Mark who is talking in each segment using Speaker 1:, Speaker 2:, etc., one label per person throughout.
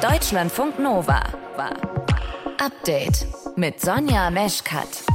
Speaker 1: Deutschlandfunk Nova. Update mit Sonja Meschkat.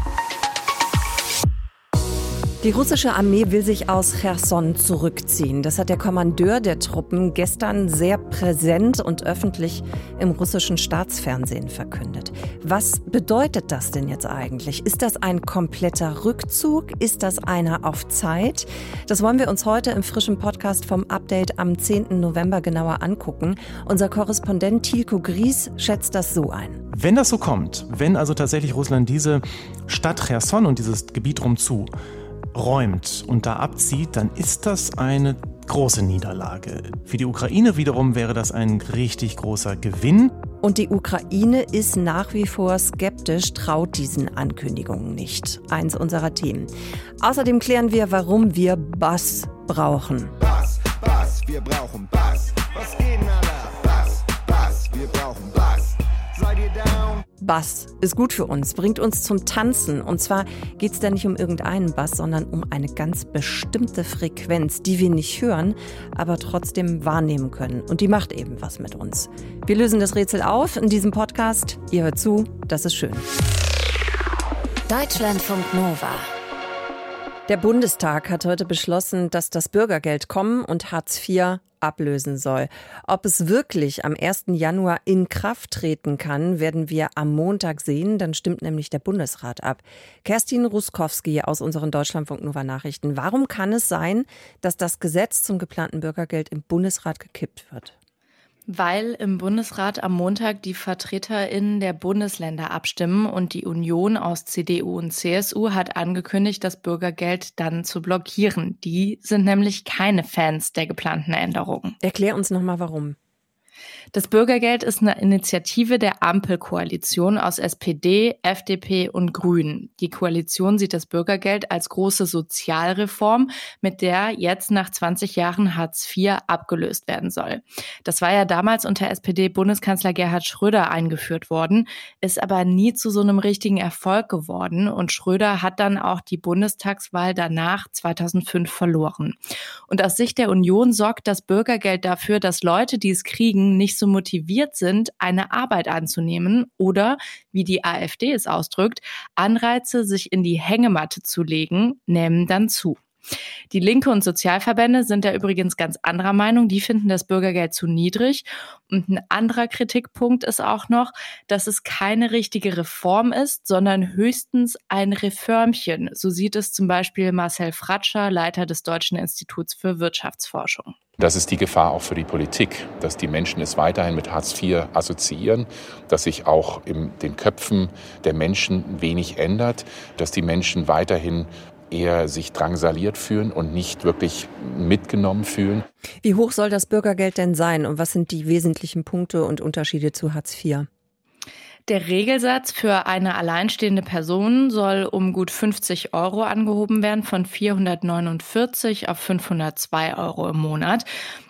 Speaker 2: Die russische Armee will sich aus Cherson zurückziehen. Das hat der Kommandeur der Truppen gestern sehr präsent und öffentlich im russischen Staatsfernsehen verkündet. Was bedeutet das denn jetzt eigentlich? Ist das ein kompletter Rückzug? Ist das einer auf Zeit? Das wollen wir uns heute im frischen Podcast vom Update am 10. November genauer angucken. Unser Korrespondent Tilko Gries schätzt das so ein.
Speaker 3: Wenn das so kommt, wenn also tatsächlich Russland diese Stadt Cherson und dieses Gebiet rumzu räumt und da abzieht, dann ist das eine große Niederlage. Für die Ukraine wiederum wäre das ein richtig großer Gewinn.
Speaker 2: Und die Ukraine ist nach wie vor skeptisch, traut diesen Ankündigungen nicht. Eins unserer Themen. Außerdem klären wir, warum wir Bass brauchen.
Speaker 4: Bass, Bass, wir brauchen Bass. Was geht, Nala? Bass, Bass, wir brauchen Bass. Seid ihr down?
Speaker 2: Bass ist gut für uns, bringt uns zum Tanzen. Und zwar geht es da nicht um irgendeinen Bass, sondern um eine ganz bestimmte Frequenz, die wir nicht hören, aber trotzdem wahrnehmen können. Und die macht eben was mit uns. Wir lösen das Rätsel auf in diesem Podcast. Ihr hört zu, das ist schön.
Speaker 1: Deutschlandfunk Nova.
Speaker 2: Der Bundestag hat heute beschlossen, dass das Bürgergeld kommen und Hartz IV ablösen soll. Ob es wirklich am 1. Januar in Kraft treten kann, werden wir am Montag sehen. Dann stimmt nämlich der Bundesrat ab. Kerstin Ruskowski aus unseren Deutschlandfunk Nova Nachrichten. Warum kann es sein, dass das Gesetz zum geplanten Bürgergeld im Bundesrat gekippt wird?
Speaker 5: Weil im Bundesrat am Montag die VertreterInnen der Bundesländer abstimmen und die Union aus CDU und CSU hat angekündigt, das Bürgergeld dann zu blockieren. Die sind nämlich keine Fans der geplanten Änderungen.
Speaker 2: Erklär uns nochmal warum.
Speaker 5: Das Bürgergeld ist eine Initiative der Ampelkoalition aus SPD, FDP und Grünen. Die Koalition sieht das Bürgergeld als große Sozialreform, mit der jetzt nach 20 Jahren Hartz IV abgelöst werden soll. Das war ja damals unter SPD-Bundeskanzler Gerhard Schröder eingeführt worden, ist aber nie zu so einem richtigen Erfolg geworden und Schröder hat dann auch die Bundestagswahl danach 2005 verloren. Und aus Sicht der Union sorgt das Bürgergeld dafür, dass Leute, die es kriegen, nicht so motiviert sind, eine Arbeit anzunehmen oder, wie die AfD es ausdrückt, Anreize, sich in die Hängematte zu legen, nehmen dann zu. Die Linke und Sozialverbände sind da übrigens ganz anderer Meinung. Die finden das Bürgergeld zu niedrig. Und ein anderer Kritikpunkt ist auch noch, dass es keine richtige Reform ist, sondern höchstens ein Reformchen. So sieht es zum Beispiel Marcel Fratscher, Leiter des Deutschen Instituts für Wirtschaftsforschung.
Speaker 6: Das ist die Gefahr auch für die Politik, dass die Menschen es weiterhin mit Hartz IV assoziieren, dass sich auch in den Köpfen der Menschen wenig ändert, dass die Menschen weiterhin eher sich drangsaliert fühlen und nicht wirklich mitgenommen fühlen.
Speaker 2: Wie hoch soll das Bürgergeld denn sein und was sind die wesentlichen Punkte und Unterschiede zu Hartz IV?
Speaker 5: Der Regelsatz für eine alleinstehende Person soll um gut 50 Euro angehoben werden, von 449 auf 502 Euro im Monat.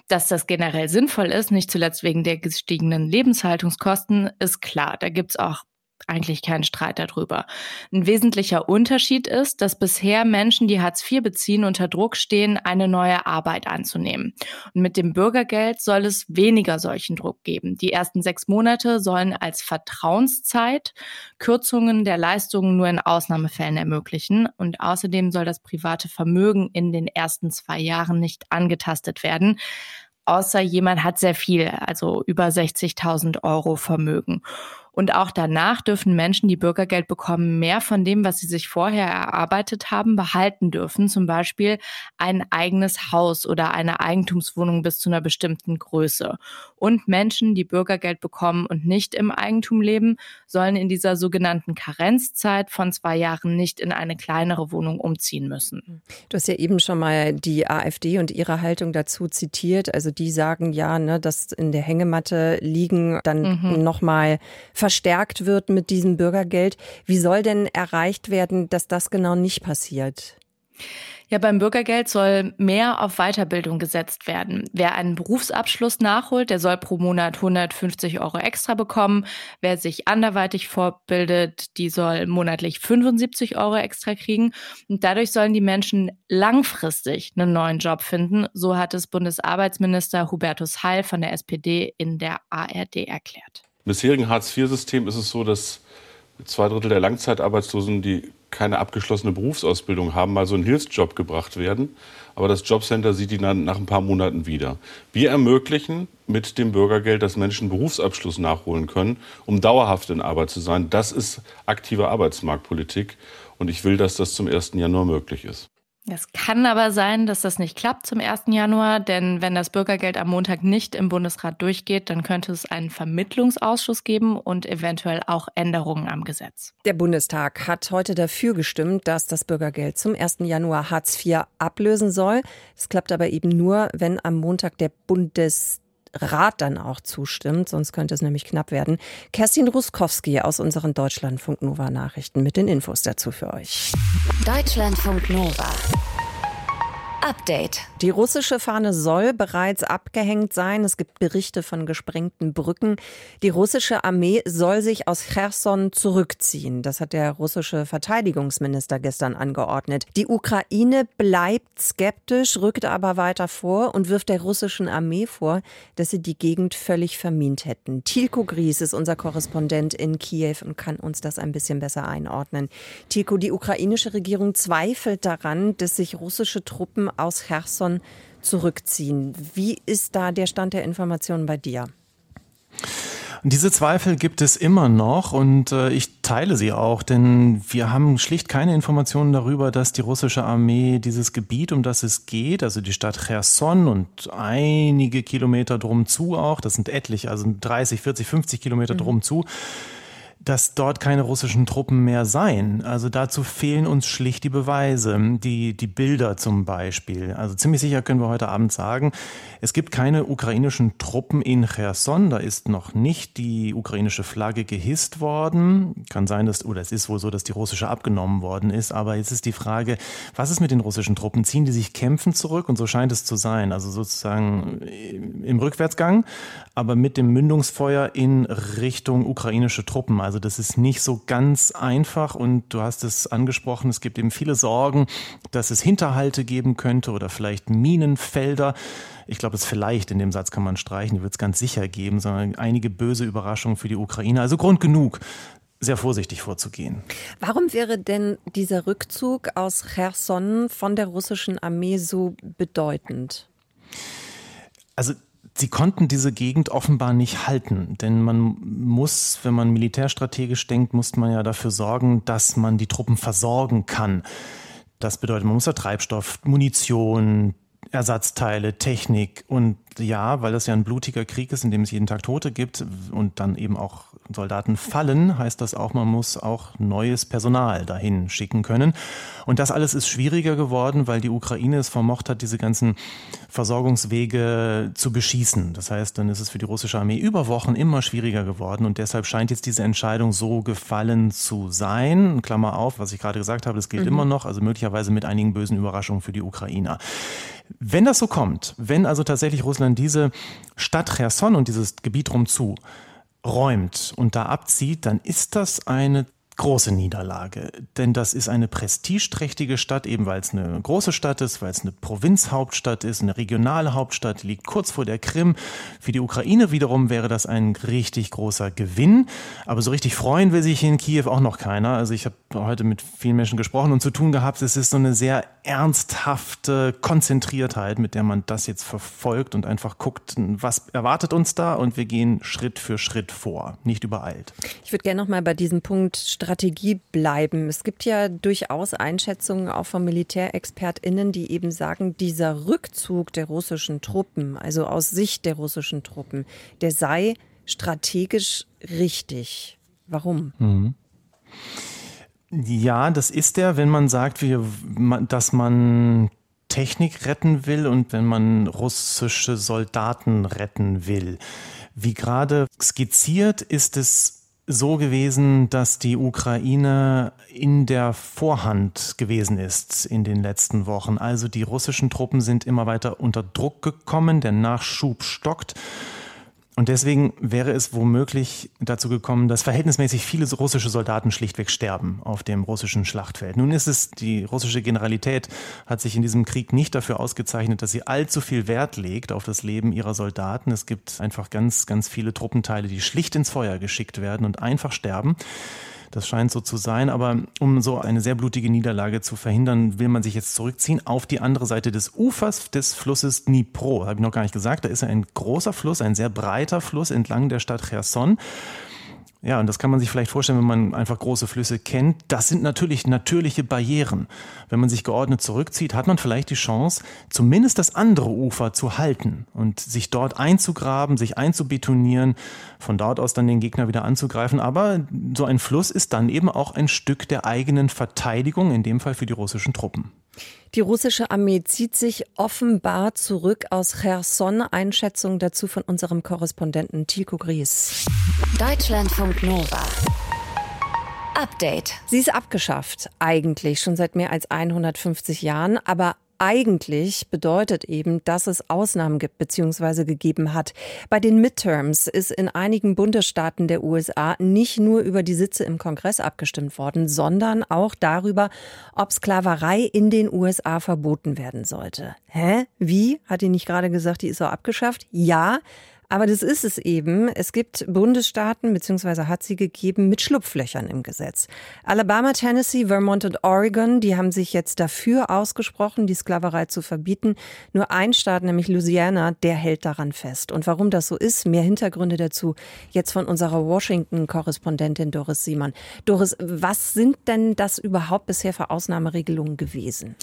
Speaker 5: Dass das generell sinnvoll ist, nicht zuletzt wegen der gestiegenen Lebenshaltungskosten, ist klar. Da gibt's auch eigentlich keinen Streit darüber. Ein wesentlicher Unterschied ist, dass bisher Menschen, die Hartz IV beziehen, unter Druck stehen, eine neue Arbeit anzunehmen. Und mit dem Bürgergeld soll es weniger solchen Druck geben. Die ersten sechs Monate sollen als Vertrauenszeit Kürzungen der Leistungen nur in Ausnahmefällen ermöglichen. Und außerdem soll das private Vermögen in den ersten zwei Jahren nicht angetastet werden außer jemand hat sehr viel, also über 60.000 Euro Vermögen. Und auch danach dürfen Menschen, die Bürgergeld bekommen, mehr von dem, was sie sich vorher erarbeitet haben, behalten dürfen. Zum Beispiel ein eigenes Haus oder eine Eigentumswohnung bis zu einer bestimmten Größe. Und Menschen, die Bürgergeld bekommen und nicht im Eigentum leben, sollen in dieser sogenannten Karenzzeit von zwei Jahren nicht in eine kleinere Wohnung umziehen müssen.
Speaker 2: Du hast ja eben schon mal die AfD und ihre Haltung dazu zitiert. Also die sagen ja, ne, dass in der Hängematte liegen dann mhm. nochmal verstärkt wird mit diesem Bürgergeld. Wie soll denn erreicht werden, dass das genau nicht passiert?
Speaker 5: Ja, beim Bürgergeld soll mehr auf Weiterbildung gesetzt werden. Wer einen Berufsabschluss nachholt, der soll pro Monat 150 Euro extra bekommen. Wer sich anderweitig fortbildet, die soll monatlich 75 Euro extra kriegen. Und dadurch sollen die Menschen langfristig einen neuen Job finden. So hat es Bundesarbeitsminister Hubertus Heil von der SPD in der ARD erklärt.
Speaker 7: Im bisherigen Hartz-IV-System ist es so, dass zwei Drittel der Langzeitarbeitslosen, die keine abgeschlossene Berufsausbildung haben, mal so einen Hilfsjob gebracht werden. Aber das Jobcenter sieht die dann nach ein paar Monaten wieder. Wir ermöglichen mit dem Bürgergeld, dass Menschen Berufsabschluss nachholen können, um dauerhaft in Arbeit zu sein. Das ist aktive Arbeitsmarktpolitik. Und ich will, dass das zum 1. Januar möglich ist.
Speaker 5: Es kann aber sein, dass das nicht klappt zum 1. Januar, denn wenn das Bürgergeld am Montag nicht im Bundesrat durchgeht, dann könnte es einen Vermittlungsausschuss geben und eventuell auch Änderungen am Gesetz.
Speaker 2: Der Bundestag hat heute dafür gestimmt, dass das Bürgergeld zum 1. Januar Hartz IV ablösen soll. Es klappt aber eben nur, wenn am Montag der Bundestag Rat dann auch zustimmt, sonst könnte es nämlich knapp werden. Kerstin Ruskowski aus unseren Deutschlandfunk Nova Nachrichten mit den Infos dazu für euch.
Speaker 1: Deutschlandfunk Nova. Update.
Speaker 2: Die russische Fahne soll bereits abgehängt sein. Es gibt Berichte von gesprengten Brücken. Die russische Armee soll sich aus Cherson zurückziehen. Das hat der russische Verteidigungsminister gestern angeordnet. Die Ukraine bleibt skeptisch, rückt aber weiter vor und wirft der russischen Armee vor, dass sie die Gegend völlig vermint hätten. Tilko Gries ist unser Korrespondent in Kiew und kann uns das ein bisschen besser einordnen. Tilko, die ukrainische Regierung zweifelt daran, dass sich russische Truppen aus Cherson zurückziehen. Wie ist da der Stand der Informationen bei dir?
Speaker 3: Diese Zweifel gibt es immer noch und äh, ich teile sie auch, denn wir haben schlicht keine Informationen darüber, dass die russische Armee dieses Gebiet, um das es geht, also die Stadt Cherson und einige Kilometer drum zu auch, das sind etliche, also 30, 40, 50 Kilometer mhm. drum zu, dass dort keine russischen Truppen mehr seien. Also dazu fehlen uns schlicht die Beweise, die, die Bilder zum Beispiel. Also ziemlich sicher können wir heute Abend sagen, es gibt keine ukrainischen Truppen in Cherson. Da ist noch nicht die ukrainische Flagge gehisst worden. Kann sein, dass, oder es ist wohl so, dass die russische abgenommen worden ist. Aber jetzt ist die Frage, was ist mit den russischen Truppen? Ziehen die sich kämpfen zurück? Und so scheint es zu sein. Also sozusagen im Rückwärtsgang, aber mit dem Mündungsfeuer in Richtung ukrainische Truppen. Also also das ist nicht so ganz einfach und du hast es angesprochen, es gibt eben viele Sorgen, dass es Hinterhalte geben könnte oder vielleicht Minenfelder. Ich glaube, das vielleicht in dem Satz kann man streichen, die wird es ganz sicher geben, sondern einige böse Überraschungen für die Ukraine. Also Grund genug, sehr vorsichtig vorzugehen.
Speaker 2: Warum wäre denn dieser Rückzug aus Cherson von der russischen Armee so bedeutend?
Speaker 3: Also Sie konnten diese Gegend offenbar nicht halten, denn man muss, wenn man militärstrategisch denkt, muss man ja dafür sorgen, dass man die Truppen versorgen kann. Das bedeutet, man muss ja Treibstoff, Munition, Ersatzteile, Technik und ja, weil das ja ein blutiger Krieg ist, in dem es jeden Tag Tote gibt und dann eben auch Soldaten fallen, heißt das auch, man muss auch neues Personal dahin schicken können. Und das alles ist schwieriger geworden, weil die Ukraine es vermocht hat, diese ganzen Versorgungswege zu beschießen. Das heißt, dann ist es für die russische Armee über Wochen immer schwieriger geworden und deshalb scheint jetzt diese Entscheidung so gefallen zu sein. Klammer auf, was ich gerade gesagt habe, das gilt mhm. immer noch, also möglicherweise mit einigen bösen Überraschungen für die Ukrainer. Wenn das so kommt, wenn also tatsächlich Russland diese Stadt Cherson und dieses Gebiet rumzu räumt und da abzieht, dann ist das eine große Niederlage. Denn das ist eine prestigeträchtige Stadt, eben weil es eine große Stadt ist, weil es eine Provinzhauptstadt ist, eine regionale Hauptstadt, liegt kurz vor der Krim. Für die Ukraine wiederum wäre das ein richtig großer Gewinn. Aber so richtig freuen will sich in Kiew auch noch keiner. Also ich habe heute mit vielen Menschen gesprochen und zu tun gehabt. Es ist so eine sehr ernsthafte Konzentriertheit, mit der man das jetzt verfolgt und einfach guckt, was erwartet uns da und wir gehen Schritt für Schritt vor, nicht übereilt.
Speaker 2: Ich würde gerne noch mal bei diesem Punkt Strategie bleiben. Es gibt ja durchaus Einschätzungen auch von MilitärexpertInnen, die eben sagen, dieser Rückzug der russischen Truppen, also aus Sicht der russischen Truppen, der sei strategisch richtig. Warum? Mhm.
Speaker 3: Ja, das ist der, wenn man sagt, wie, dass man Technik retten will und wenn man russische Soldaten retten will. Wie gerade skizziert, ist es so gewesen, dass die Ukraine in der Vorhand gewesen ist in den letzten Wochen. Also die russischen Truppen sind immer weiter unter Druck gekommen, der Nachschub stockt. Und deswegen wäre es womöglich dazu gekommen, dass verhältnismäßig viele russische Soldaten schlichtweg sterben auf dem russischen Schlachtfeld. Nun ist es, die russische Generalität hat sich in diesem Krieg nicht dafür ausgezeichnet, dass sie allzu viel Wert legt auf das Leben ihrer Soldaten. Es gibt einfach ganz, ganz viele Truppenteile, die schlicht ins Feuer geschickt werden und einfach sterben. Das scheint so zu sein. Aber um so eine sehr blutige Niederlage zu verhindern, will man sich jetzt zurückziehen auf die andere Seite des Ufers des Flusses Dnipro. Habe ich noch gar nicht gesagt. Da ist ein großer Fluss, ein sehr breiter Fluss entlang der Stadt Cherson. Ja, und das kann man sich vielleicht vorstellen, wenn man einfach große Flüsse kennt. Das sind natürlich natürliche Barrieren. Wenn man sich geordnet zurückzieht, hat man vielleicht die Chance, zumindest das andere Ufer zu halten und sich dort einzugraben, sich einzubetonieren, von dort aus dann den Gegner wieder anzugreifen. Aber so ein Fluss ist dann eben auch ein Stück der eigenen Verteidigung, in dem Fall für die russischen Truppen.
Speaker 2: Die russische Armee zieht sich offenbar zurück aus Cherson. Einschätzung dazu von unserem Korrespondenten Tilko Gries.
Speaker 1: Deutschlandfunk Nova. Update.
Speaker 2: Sie ist abgeschafft, eigentlich schon seit mehr als 150 Jahren, aber eigentlich bedeutet eben, dass es Ausnahmen gibt bzw. gegeben hat. Bei den Midterms ist in einigen Bundesstaaten der USA nicht nur über die Sitze im Kongress abgestimmt worden, sondern auch darüber, ob Sklaverei in den USA verboten werden sollte. Hä? Wie? Hat die nicht gerade gesagt, die ist so abgeschafft? Ja. Aber das ist es eben. Es gibt Bundesstaaten, beziehungsweise hat sie gegeben, mit Schlupflöchern im Gesetz. Alabama, Tennessee, Vermont und Oregon, die haben sich jetzt dafür ausgesprochen, die Sklaverei zu verbieten. Nur ein Staat, nämlich Louisiana, der hält daran fest. Und warum das so ist, mehr Hintergründe dazu jetzt von unserer Washington-Korrespondentin Doris Siemann. Doris, was sind denn das überhaupt bisher für Ausnahmeregelungen gewesen?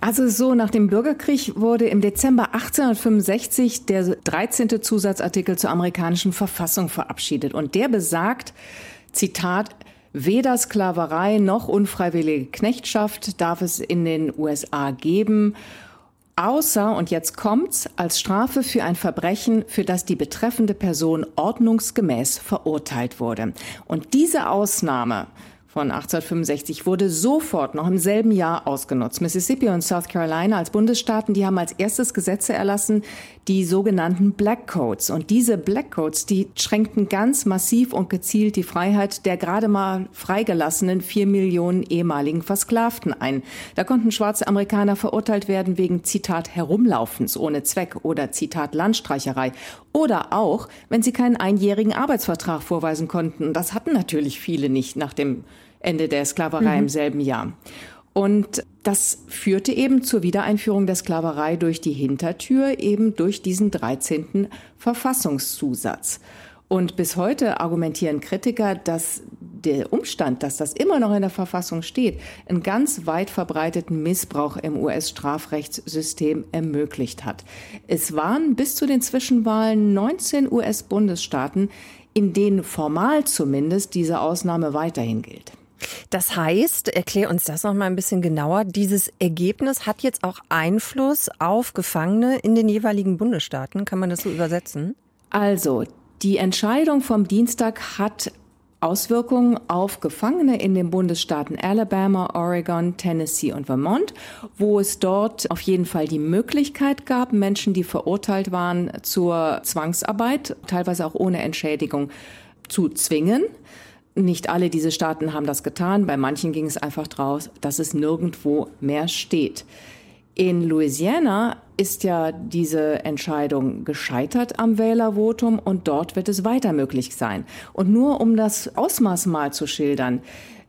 Speaker 8: Also so, nach dem Bürgerkrieg wurde im Dezember 1865 der 13. Zusatz Artikel zur amerikanischen Verfassung verabschiedet. Und der besagt, Zitat, Weder Sklaverei noch unfreiwillige Knechtschaft darf es in den USA geben, außer, und jetzt kommt's, als Strafe für ein Verbrechen, für das die betreffende Person ordnungsgemäß verurteilt wurde. Und diese Ausnahme von 1865 wurde sofort noch im selben Jahr ausgenutzt. Mississippi und South Carolina als Bundesstaaten, die haben als erstes Gesetze erlassen, die sogenannten Black Codes. Und diese Black Codes, die schränkten ganz massiv und gezielt die Freiheit der gerade mal freigelassenen vier Millionen ehemaligen Versklavten ein. Da konnten schwarze Amerikaner verurteilt werden wegen Zitat Herumlaufens ohne Zweck oder Zitat Landstreicherei oder auch, wenn sie keinen einjährigen Arbeitsvertrag vorweisen konnten. Das hatten natürlich viele nicht nach dem Ende der Sklaverei mhm. im selben Jahr. Und das führte eben zur Wiedereinführung der Sklaverei durch die Hintertür, eben durch diesen 13. Verfassungszusatz. Und bis heute argumentieren Kritiker, dass der Umstand, dass das immer noch in der Verfassung steht, einen ganz weit verbreiteten Missbrauch im US-Strafrechtssystem ermöglicht hat. Es waren bis zu den Zwischenwahlen 19 US-Bundesstaaten, in denen formal zumindest diese Ausnahme weiterhin gilt.
Speaker 2: Das heißt, erklär uns das noch mal ein bisschen genauer. Dieses Ergebnis hat jetzt auch Einfluss auf Gefangene in den jeweiligen Bundesstaaten. Kann man das so übersetzen?
Speaker 8: Also, die Entscheidung vom Dienstag hat Auswirkungen auf Gefangene in den Bundesstaaten Alabama, Oregon, Tennessee und Vermont, wo es dort auf jeden Fall die Möglichkeit gab, Menschen, die verurteilt waren zur Zwangsarbeit, teilweise auch ohne Entschädigung, zu zwingen. Nicht alle diese Staaten haben das getan. Bei manchen ging es einfach draus, dass es nirgendwo mehr steht. In Louisiana ist ja diese Entscheidung gescheitert am Wählervotum und dort wird es weiter möglich sein. Und nur um das Ausmaß mal zu schildern.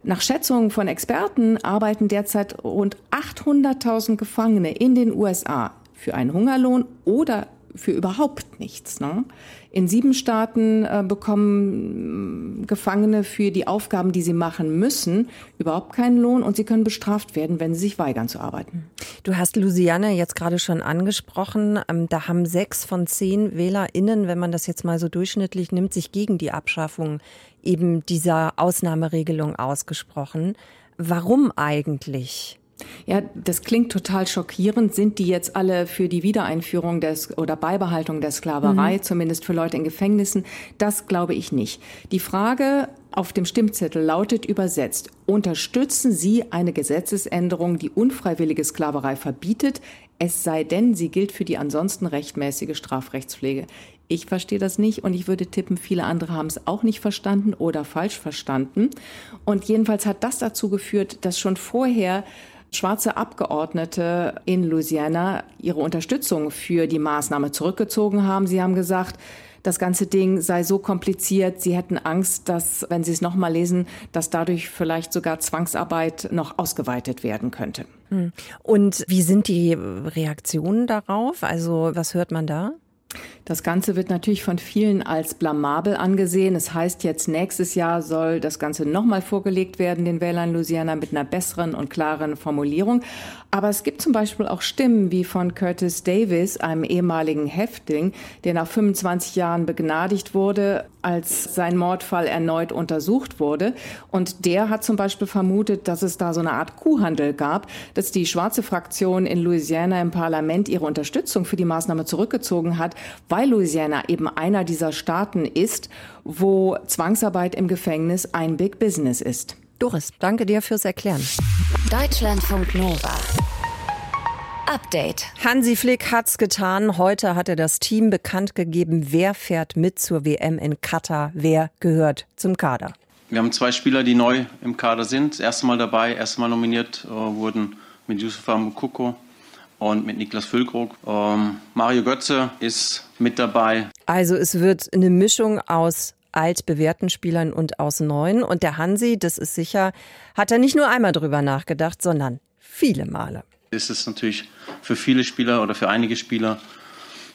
Speaker 8: Nach Schätzungen von Experten arbeiten derzeit rund 800.000 Gefangene in den USA für einen Hungerlohn oder für überhaupt nichts. Ne? In sieben Staaten äh, bekommen Gefangene für die Aufgaben, die sie machen müssen, überhaupt keinen Lohn und sie können bestraft werden, wenn sie sich weigern zu arbeiten.
Speaker 2: Du hast Louisiana jetzt gerade schon angesprochen. Ähm, da haben sechs von zehn WählerInnen, wenn man das jetzt mal so durchschnittlich nimmt, sich gegen die Abschaffung eben dieser Ausnahmeregelung ausgesprochen. Warum eigentlich?
Speaker 8: Ja, das klingt total schockierend. Sind die jetzt alle für die Wiedereinführung des oder Beibehaltung der Sklaverei, mhm. zumindest für Leute in Gefängnissen? Das glaube ich nicht. Die Frage auf dem Stimmzettel lautet übersetzt, unterstützen Sie eine Gesetzesänderung, die unfreiwillige Sklaverei verbietet, es sei denn, sie gilt für die ansonsten rechtmäßige Strafrechtspflege. Ich verstehe das nicht und ich würde tippen, viele andere haben es auch nicht verstanden oder falsch verstanden. Und jedenfalls hat das dazu geführt, dass schon vorher schwarze Abgeordnete in Louisiana ihre Unterstützung für die Maßnahme zurückgezogen haben. Sie haben gesagt, das ganze Ding sei so kompliziert, sie hätten Angst, dass, wenn sie es nochmal lesen, dass dadurch vielleicht sogar Zwangsarbeit noch ausgeweitet werden könnte.
Speaker 2: Hm. Und wie sind die Reaktionen darauf? Also was hört man da?
Speaker 8: Das Ganze wird natürlich von vielen als blamabel angesehen. Es heißt jetzt, nächstes Jahr soll das Ganze nochmal vorgelegt werden, den Wählern Louisiana, mit einer besseren und klaren Formulierung. Aber es gibt zum Beispiel auch Stimmen wie von Curtis Davis, einem ehemaligen Häftling, der nach 25 Jahren begnadigt wurde, als sein Mordfall erneut untersucht wurde. Und der hat zum Beispiel vermutet, dass es da so eine Art Kuhhandel gab, dass die schwarze Fraktion in Louisiana im Parlament ihre Unterstützung für die Maßnahme zurückgezogen hat, weil Louisiana eben einer dieser Staaten ist, wo Zwangsarbeit im Gefängnis ein Big Business ist.
Speaker 2: Doris, danke dir fürs Erklären.
Speaker 1: Deutschlandfunk Nova. Update.
Speaker 2: Hansi Flick hat's getan. Heute hat er das Team bekannt gegeben, wer fährt mit zur WM in Katar, wer gehört zum Kader.
Speaker 9: Wir haben zwei Spieler, die neu im Kader sind. Das erste Mal dabei, erste Mal nominiert äh, wurden mit Yusufa Mukoko und mit Niklas Füllkrug. Ähm, Mario Götze ist mit dabei.
Speaker 2: Also es wird eine Mischung aus altbewährten Spielern und aus neuen. Und der Hansi, das ist sicher, hat er nicht nur einmal drüber nachgedacht, sondern viele Male.
Speaker 9: Es ist natürlich für viele Spieler oder für einige Spieler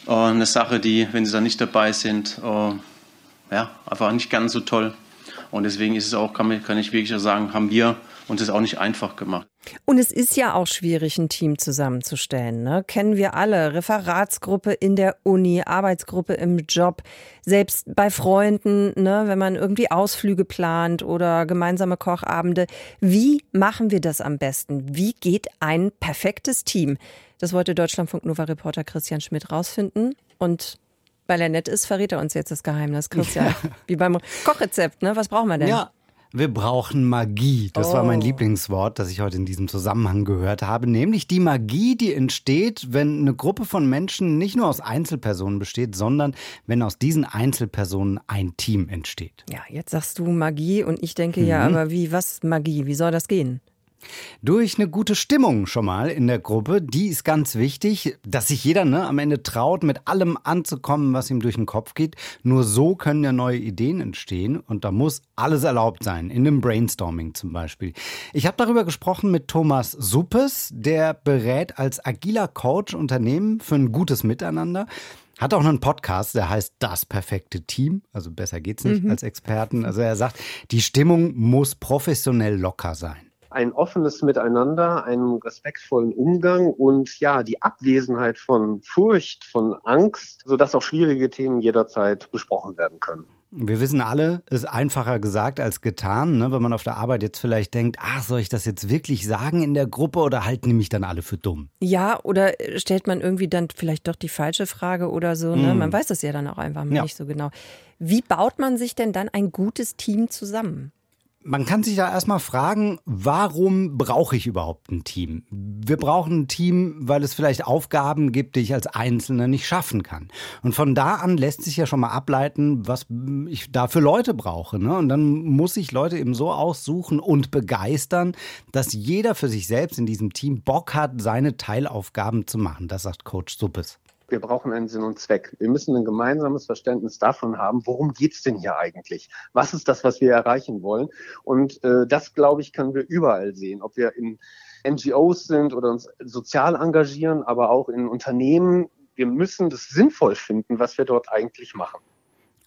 Speaker 9: äh, eine Sache, die, wenn sie da nicht dabei sind, äh, ja, einfach nicht ganz so toll. Und deswegen ist es auch, kann, kann ich wirklich sagen, haben wir uns das auch nicht einfach gemacht.
Speaker 2: Und es ist ja auch schwierig, ein Team zusammenzustellen. Ne? Kennen wir alle. Referatsgruppe in der Uni, Arbeitsgruppe im Job, selbst bei Freunden, ne? wenn man irgendwie Ausflüge plant oder gemeinsame Kochabende. Wie machen wir das am besten? Wie geht ein perfektes Team? Das wollte Deutschlandfunk Nova Reporter Christian Schmidt rausfinden. Und weil er nett ist, verrät er uns jetzt das Geheimnis. Christian, ja. wie beim Kochrezept, ne? Was brauchen wir denn?
Speaker 10: Ja, wir brauchen Magie. Das oh. war mein oh. Lieblingswort, das ich heute in diesem Zusammenhang gehört habe. Nämlich die Magie, die entsteht, wenn eine Gruppe von Menschen nicht nur aus Einzelpersonen besteht, sondern wenn aus diesen Einzelpersonen ein Team entsteht.
Speaker 2: Ja, jetzt sagst du Magie und ich denke mhm. ja, aber wie, was Magie? Wie soll das gehen?
Speaker 10: Durch eine gute Stimmung schon mal in der Gruppe, die ist ganz wichtig, dass sich jeder ne, am Ende traut, mit allem anzukommen, was ihm durch den Kopf geht. Nur so können ja neue Ideen entstehen und da muss alles erlaubt sein, in einem Brainstorming zum Beispiel. Ich habe darüber gesprochen mit Thomas Suppes, der berät als agiler Coach Unternehmen für ein gutes Miteinander. Hat auch einen Podcast, der heißt Das perfekte Team. Also besser geht's nicht mhm. als Experten. Also er sagt, die Stimmung muss professionell locker sein
Speaker 11: ein offenes Miteinander, einen respektvollen Umgang und ja, die Abwesenheit von Furcht, von Angst, sodass auch schwierige Themen jederzeit besprochen werden können.
Speaker 10: Wir wissen alle, ist einfacher gesagt als getan, ne? wenn man auf der Arbeit jetzt vielleicht denkt, ach, soll ich das jetzt wirklich sagen in der Gruppe oder halten die mich dann alle für dumm?
Speaker 2: Ja, oder stellt man irgendwie dann vielleicht doch die falsche Frage oder so. Ne? Mm. Man weiß es ja dann auch einfach ja. nicht so genau. Wie baut man sich denn dann ein gutes Team zusammen?
Speaker 10: Man kann sich da erstmal fragen, warum brauche ich überhaupt ein Team? Wir brauchen ein Team, weil es vielleicht Aufgaben gibt, die ich als Einzelner nicht schaffen kann. Und von da an lässt sich ja schon mal ableiten, was ich da für Leute brauche. Ne? Und dann muss ich Leute eben so aussuchen und begeistern, dass jeder für sich selbst in diesem Team Bock hat, seine Teilaufgaben zu machen. Das sagt Coach Suppes
Speaker 11: wir brauchen einen Sinn und Zweck. Wir müssen ein gemeinsames Verständnis davon haben, worum geht's denn hier eigentlich? Was ist das, was wir erreichen wollen? Und äh, das, glaube ich, können wir überall sehen, ob wir in NGOs sind oder uns sozial engagieren, aber auch in Unternehmen. Wir müssen das sinnvoll finden, was wir dort eigentlich machen.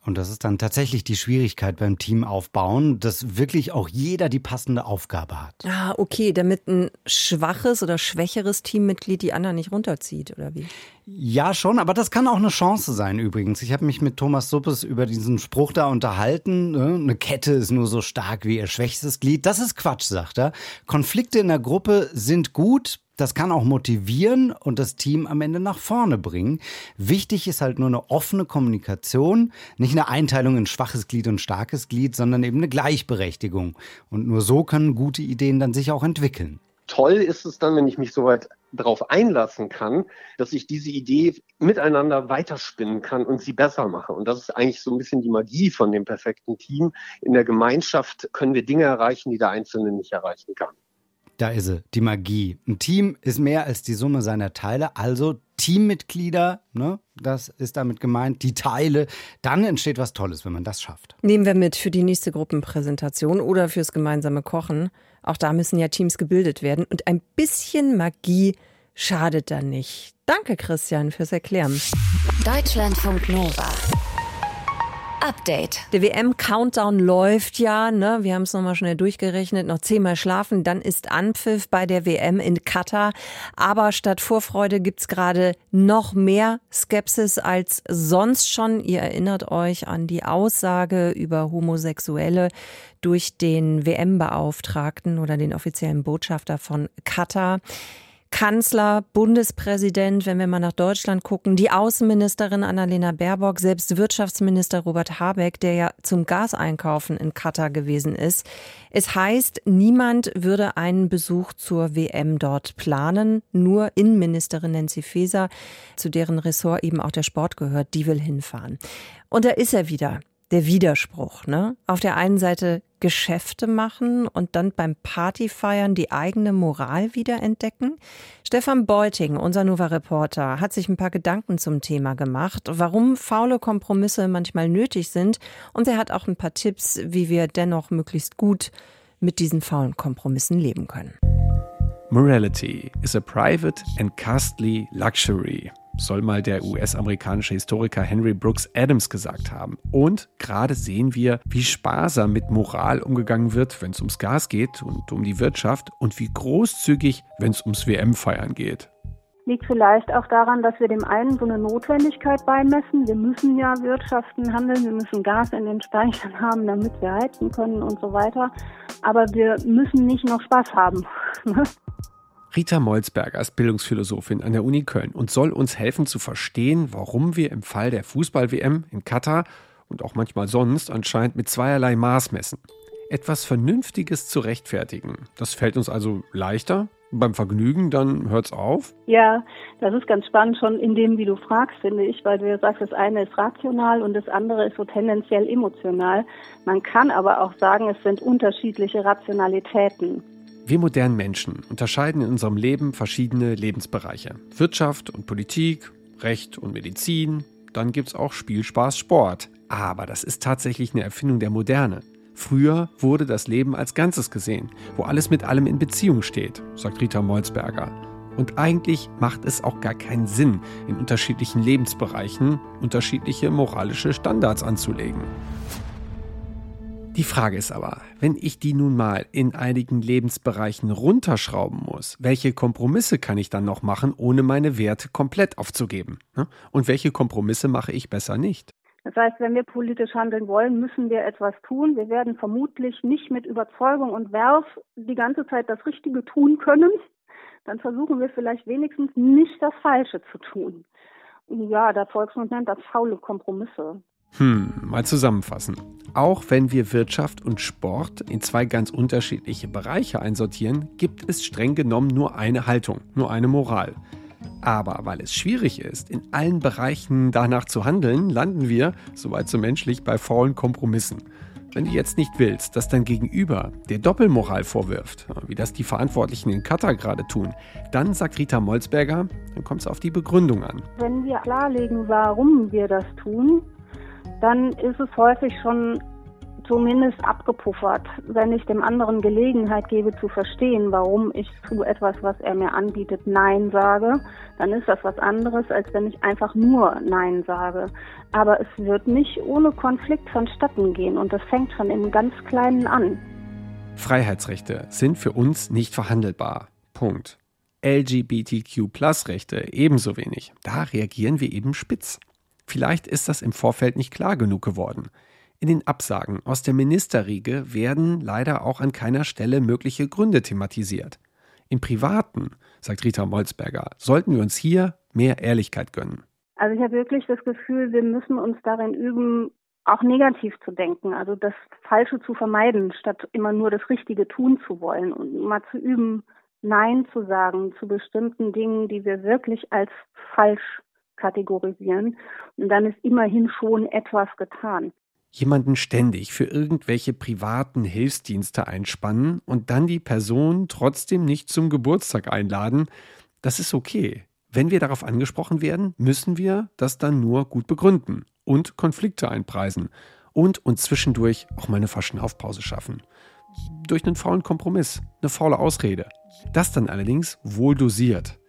Speaker 10: Und das ist dann tatsächlich die Schwierigkeit beim Team aufbauen, dass wirklich auch jeder die passende Aufgabe hat.
Speaker 2: Ah, okay, damit ein schwaches oder schwächeres Teammitglied die anderen nicht runterzieht, oder wie?
Speaker 10: Ja, schon, aber das kann auch eine Chance sein übrigens. Ich habe mich mit Thomas Suppes über diesen Spruch da unterhalten. Ne? Eine Kette ist nur so stark wie ihr schwächstes Glied. Das ist Quatsch, sagt er. Konflikte in der Gruppe sind gut, Das kann auch motivieren und das Team am Ende nach vorne bringen. Wichtig ist halt nur eine offene Kommunikation, nicht eine Einteilung in schwaches Glied und starkes Glied, sondern eben eine Gleichberechtigung. Und nur so können gute Ideen dann sich auch entwickeln.
Speaker 11: Toll ist es dann, wenn ich mich soweit darauf einlassen kann, dass ich diese Idee miteinander weiterspinnen kann und sie besser mache. Und das ist eigentlich so ein bisschen die Magie von dem perfekten Team. In der Gemeinschaft können wir Dinge erreichen, die der Einzelne nicht erreichen kann.
Speaker 10: Da ist sie, die Magie. Ein Team ist mehr als die Summe seiner Teile, also Teammitglieder, ne, das ist damit gemeint, die Teile, dann entsteht was Tolles, wenn man das schafft.
Speaker 2: Nehmen wir mit für die nächste Gruppenpräsentation oder fürs gemeinsame Kochen. Auch da müssen ja Teams gebildet werden und ein bisschen Magie schadet da nicht. Danke, Christian, fürs Erklären.
Speaker 1: Deutschlandfunk Nova. Update.
Speaker 2: Der WM-Countdown läuft ja, ne? Wir haben es nochmal schnell durchgerechnet, noch zehnmal schlafen, dann ist Anpfiff bei der WM in Katar. Aber statt Vorfreude gibt's gerade noch mehr Skepsis als sonst schon. Ihr erinnert euch an die Aussage über Homosexuelle durch den WM-Beauftragten oder den offiziellen Botschafter von Katar. Kanzler, Bundespräsident, wenn wir mal nach Deutschland gucken, die Außenministerin Annalena Baerbock, selbst Wirtschaftsminister Robert Habeck, der ja zum Gaseinkaufen in Katar gewesen ist. Es heißt, niemand würde einen Besuch zur WM dort planen. Nur Innenministerin Nancy Faeser, zu deren Ressort eben auch der Sport gehört, die will hinfahren. Und da ist er wieder der Widerspruch. Ne? Auf der einen Seite Geschäfte machen und dann beim Partyfeiern die eigene Moral wiederentdecken. Stefan Beuting, unser Nova-Reporter, hat sich ein paar Gedanken zum Thema gemacht, warum faule Kompromisse manchmal nötig sind. Und er hat auch ein paar Tipps, wie wir dennoch möglichst gut mit diesen faulen Kompromissen leben können.
Speaker 12: Morality is a private and costly luxury soll mal der US-amerikanische Historiker Henry Brooks Adams gesagt haben. Und gerade sehen wir, wie sparsam mit Moral umgegangen wird, wenn es ums Gas geht und um die Wirtschaft und wie großzügig, wenn es ums WM-Feiern geht.
Speaker 13: Liegt vielleicht auch daran, dass wir dem einen so eine Notwendigkeit beimessen. Wir müssen ja wirtschaften, handeln, wir müssen Gas in den Speichern haben, damit wir heizen können und so weiter. Aber wir müssen nicht noch Spaß haben.
Speaker 12: Rita Molzberger ist Bildungsphilosophin an der Uni Köln und soll uns helfen zu verstehen, warum wir im Fall der Fußball-WM in Katar und auch manchmal sonst anscheinend mit zweierlei Maß messen. Etwas Vernünftiges zu rechtfertigen, das fällt uns also leichter. Beim Vergnügen, dann hört's auf?
Speaker 13: Ja, das ist ganz spannend schon in dem, wie du fragst, finde ich, weil du sagst, das eine ist rational und das andere ist so tendenziell emotional. Man kann aber auch sagen, es sind unterschiedliche Rationalitäten.
Speaker 12: Wir modernen Menschen unterscheiden in unserem Leben verschiedene Lebensbereiche. Wirtschaft und Politik, Recht und Medizin, dann gibt es auch Spiel, Spaß, Sport. Aber das ist tatsächlich eine Erfindung der Moderne. Früher wurde das Leben als Ganzes gesehen, wo alles mit allem in Beziehung steht, sagt Rita Molzberger. Und eigentlich macht es auch gar keinen Sinn, in unterschiedlichen Lebensbereichen unterschiedliche moralische Standards anzulegen. Die Frage ist aber, wenn ich die nun mal in einigen Lebensbereichen runterschrauben muss, welche Kompromisse kann ich dann noch machen, ohne meine Werte komplett aufzugeben? Ne? Und welche Kompromisse mache ich besser nicht?
Speaker 13: Das heißt, wenn wir politisch handeln wollen, müssen wir etwas tun. Wir werden vermutlich nicht mit Überzeugung und Werf die ganze Zeit das Richtige tun können. Dann versuchen wir vielleicht wenigstens nicht das Falsche zu tun. Ja, der Volksmund nennt das faule Kompromisse.
Speaker 12: Hm, mal zusammenfassen. Auch wenn wir Wirtschaft und Sport in zwei ganz unterschiedliche Bereiche einsortieren, gibt es streng genommen nur eine Haltung, nur eine Moral. Aber weil es schwierig ist, in allen Bereichen danach zu handeln, landen wir, soweit so menschlich, bei faulen Kompromissen. Wenn du jetzt nicht willst, dass dein Gegenüber dir Doppelmoral vorwirft, wie das die Verantwortlichen in Katar gerade tun, dann, sagt Rita Molzberger, dann kommt es auf die Begründung an.
Speaker 13: Wenn wir klarlegen, warum wir das tun, dann ist es häufig schon zumindest abgepuffert, wenn ich dem anderen Gelegenheit gebe zu verstehen, warum ich zu etwas, was er mir anbietet, Nein sage, dann ist das was anderes, als wenn ich einfach nur Nein sage. Aber es wird nicht ohne Konflikt vonstatten gehen und das fängt schon im ganz Kleinen an.
Speaker 12: Freiheitsrechte sind für uns nicht verhandelbar. Punkt. LGBTQ-Plus-Rechte ebenso wenig. Da reagieren wir eben spitz. Vielleicht ist das im Vorfeld nicht klar genug geworden. In den Absagen aus der Ministerriege werden leider auch an keiner Stelle mögliche Gründe thematisiert. Im Privaten, sagt Rita Molzberger, sollten wir uns hier mehr Ehrlichkeit gönnen.
Speaker 13: Also ich habe wirklich das Gefühl, wir müssen uns darin üben, auch negativ zu denken, also das Falsche zu vermeiden, statt immer nur das Richtige tun zu wollen und mal zu üben, Nein zu sagen zu bestimmten Dingen, die wir wirklich als falsch kategorisieren. Und dann ist immerhin schon etwas getan.
Speaker 12: Jemanden ständig für irgendwelche privaten Hilfsdienste einspannen und dann die Person trotzdem nicht zum Geburtstag einladen, das ist okay. Wenn wir darauf angesprochen werden, müssen wir das dann nur gut begründen und Konflikte einpreisen und uns zwischendurch auch mal eine Verschnaufpause schaffen. Durch einen faulen Kompromiss, eine faule Ausrede. Das dann allerdings wohl dosiert.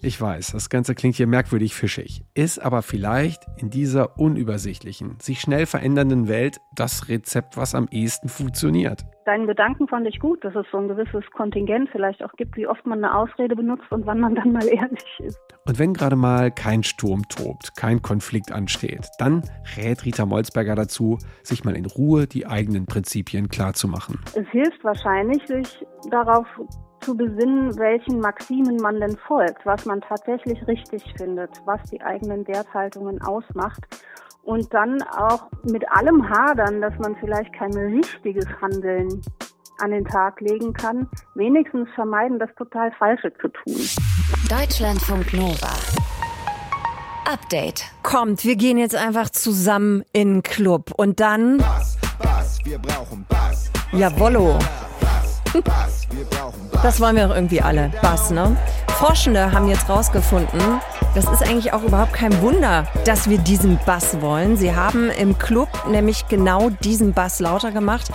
Speaker 12: Ich weiß, das Ganze klingt hier merkwürdig fischig, ist aber vielleicht in dieser unübersichtlichen, sich schnell verändernden Welt das Rezept, was am ehesten funktioniert.
Speaker 13: Deinen Gedanken fand ich gut, dass es so ein gewisses Kontingent vielleicht auch gibt, wie oft man eine Ausrede benutzt und wann man dann mal ehrlich ist.
Speaker 12: Und wenn gerade mal kein Sturm tobt, kein Konflikt ansteht, dann rät Rita Molzberger dazu, sich mal in Ruhe die eigenen Prinzipien klarzumachen.
Speaker 13: Es hilft wahrscheinlich, sich darauf zu besinnen, welchen Maximen man denn folgt, was man tatsächlich richtig findet, was die eigenen Werthaltungen ausmacht. Und dann auch mit allem hadern, dass man vielleicht kein richtiges Handeln an den Tag legen kann, wenigstens vermeiden, das total Falsche zu tun.
Speaker 1: Deutschlandfunk Nova. Update.
Speaker 2: Kommt, wir gehen jetzt einfach zusammen in den Club und dann.
Speaker 4: Bass, Bass, wir brauchen Bass.
Speaker 2: Jawollo. Das wollen wir doch irgendwie alle. Bass, ne? Forschende haben jetzt rausgefunden, das ist eigentlich auch überhaupt kein Wunder, dass wir diesen Bass wollen. Sie haben im Club nämlich genau diesen Bass lauter gemacht.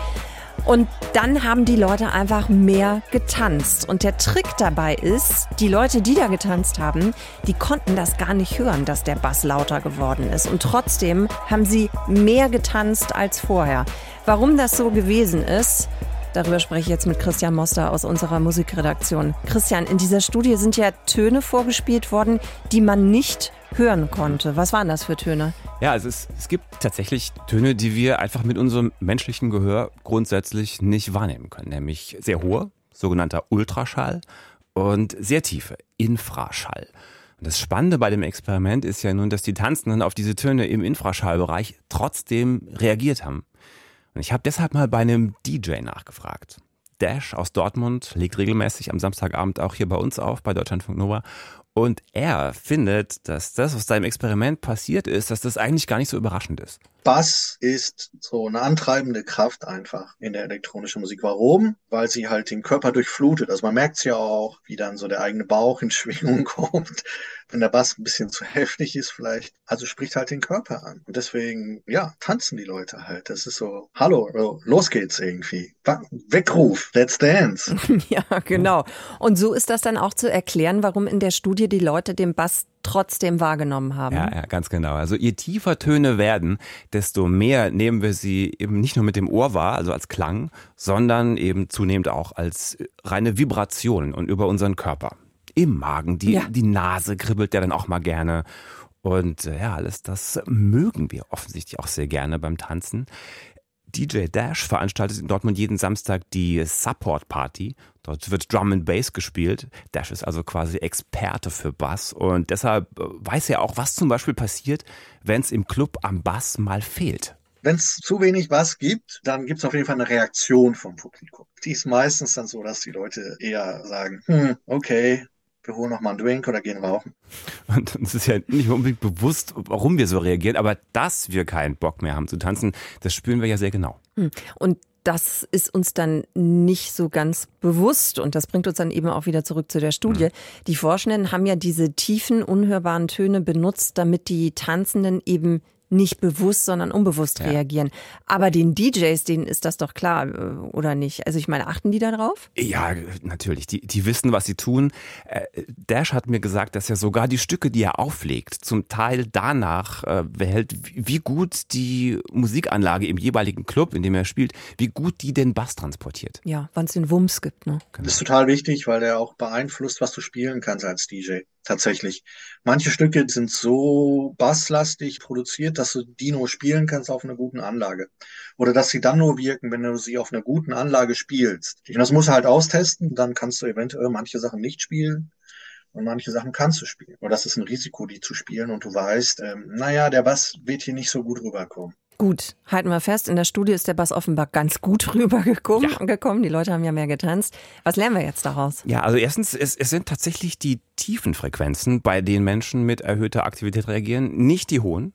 Speaker 2: Und dann haben die Leute einfach mehr getanzt. Und der Trick dabei ist, die Leute, die da getanzt haben, die konnten das gar nicht hören, dass der Bass lauter geworden ist. Und trotzdem haben sie mehr getanzt als vorher. Warum das so gewesen ist, Darüber spreche ich jetzt mit Christian Moster aus unserer Musikredaktion. Christian, in dieser Studie sind ja Töne vorgespielt worden, die man nicht hören konnte. Was waren das für Töne?
Speaker 14: Ja, also es, es gibt tatsächlich Töne, die wir einfach mit unserem menschlichen Gehör grundsätzlich nicht wahrnehmen können. Nämlich sehr hohe, sogenannter Ultraschall und sehr tiefe, Infraschall. Und das Spannende bei dem Experiment ist ja nun, dass die Tanzenden auf diese Töne im Infraschallbereich trotzdem reagiert haben. Und ich habe deshalb mal bei einem DJ nachgefragt. Dash aus Dortmund legt regelmäßig am Samstagabend auch hier bei uns auf, bei Deutschlandfunk Nova. Und er findet, dass das, was seinem Experiment passiert ist, dass das eigentlich gar nicht so überraschend ist.
Speaker 15: Bass ist so eine antreibende Kraft einfach in der elektronischen Musik. Warum? Weil sie halt den Körper durchflutet. Also man merkt es ja auch, wie dann so der eigene Bauch in Schwingung kommt. Wenn der Bass ein bisschen zu heftig ist vielleicht. Also spricht halt den Körper an. Und deswegen, ja, tanzen die Leute halt. Das ist so, hallo, los geht's irgendwie. Weckruf, let's dance.
Speaker 2: ja, genau. Und so ist das dann auch zu erklären, warum in der Studie die Leute den Bass trotzdem wahrgenommen haben.
Speaker 14: Ja, ja, ganz genau. Also je tiefer Töne werden, desto mehr nehmen wir sie eben nicht nur mit dem Ohr wahr, also als Klang, sondern eben zunehmend auch als reine Vibration und über unseren Körper. Im Magen, die, ja. die Nase kribbelt ja dann auch mal gerne. Und äh, ja, alles das mögen wir offensichtlich auch sehr gerne beim Tanzen. DJ Dash veranstaltet in Dortmund jeden Samstag die Support Party. Dort wird Drum and Bass gespielt. Dash ist also quasi Experte für Bass und deshalb äh, weiß er auch, was zum Beispiel passiert, wenn es im Club am Bass mal fehlt.
Speaker 15: Wenn es zu wenig Bass gibt, dann gibt es auf jeden Fall eine Reaktion vom Publikum. Die ist meistens dann so, dass die Leute eher sagen, hm, okay, wir holen noch mal einen Drink oder gehen rauchen.
Speaker 14: Und uns ist ja nicht unbedingt bewusst, warum wir so reagieren, aber dass wir keinen Bock mehr haben zu tanzen, das spüren wir ja sehr genau.
Speaker 2: Hm. Und das ist uns dann nicht so ganz bewusst und das bringt uns dann eben auch wieder zurück zu der Studie. Mhm. Die Forschenden haben ja diese tiefen, unhörbaren Töne benutzt, damit die Tanzenden eben nicht bewusst, sondern unbewusst ja. reagieren. Aber den DJs, denen ist das doch klar, äh, oder nicht? Also ich meine, achten die da drauf?
Speaker 14: Ja, natürlich. Die, die wissen, was sie tun. Äh, Dash hat mir gesagt, dass er sogar die Stücke, die er auflegt, zum Teil danach äh, behält, wie gut die Musikanlage im jeweiligen Club, in dem er spielt, wie gut die den Bass transportiert.
Speaker 2: Ja, wann es den Wumms gibt. Ne?
Speaker 15: Genau. Das ist total wichtig, weil der auch beeinflusst, was du spielen kannst als DJ. Tatsächlich. Manche Stücke sind so basslastig produziert, dass du die nur spielen kannst auf einer guten Anlage. Oder dass sie dann nur wirken, wenn du sie auf einer guten Anlage spielst. Und das musst du halt austesten, dann kannst du eventuell manche Sachen nicht spielen und manche Sachen kannst du spielen. Und das ist ein Risiko, die zu spielen und du weißt, ähm, naja, der Bass wird hier nicht so gut rüberkommen.
Speaker 2: Gut, halten wir fest, in der Studie ist der Bass offenbar ganz gut rübergekommen. Ja. Gekommen. Die Leute haben ja mehr getanzt. Was lernen wir jetzt daraus?
Speaker 14: Ja, also erstens, es, es sind tatsächlich die tiefen Frequenzen, bei denen Menschen mit erhöhter Aktivität reagieren, nicht die hohen.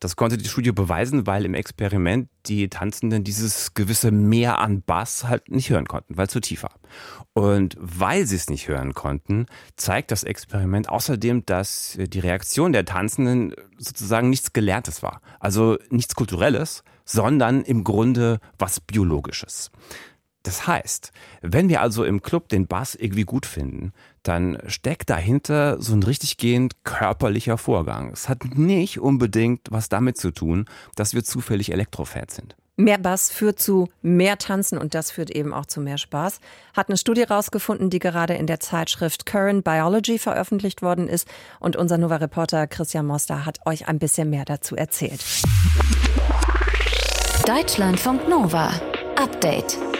Speaker 14: Das konnte die Studie beweisen, weil im Experiment die Tanzenden dieses gewisse Mehr an Bass halt nicht hören konnten, weil es zu tief war. Und weil sie es nicht hören konnten, zeigt das Experiment außerdem, dass die Reaktion der Tanzenden sozusagen nichts Gelerntes war. Also nichts Kulturelles, sondern im Grunde was Biologisches. Das heißt, wenn wir also im Club den Bass irgendwie gut finden, dann steckt dahinter so ein richtiggehend körperlicher Vorgang. Es hat nicht unbedingt was damit zu tun, dass wir zufällig Elektrofans sind.
Speaker 2: Mehr Bass führt zu mehr Tanzen und das führt eben auch zu mehr Spaß. Hat eine Studie rausgefunden, die gerade in der Zeitschrift Current Biology veröffentlicht worden ist. Und unser Nova-Reporter Christian Moster hat euch ein bisschen mehr dazu erzählt.
Speaker 1: Deutschlandfunk Nova. Update.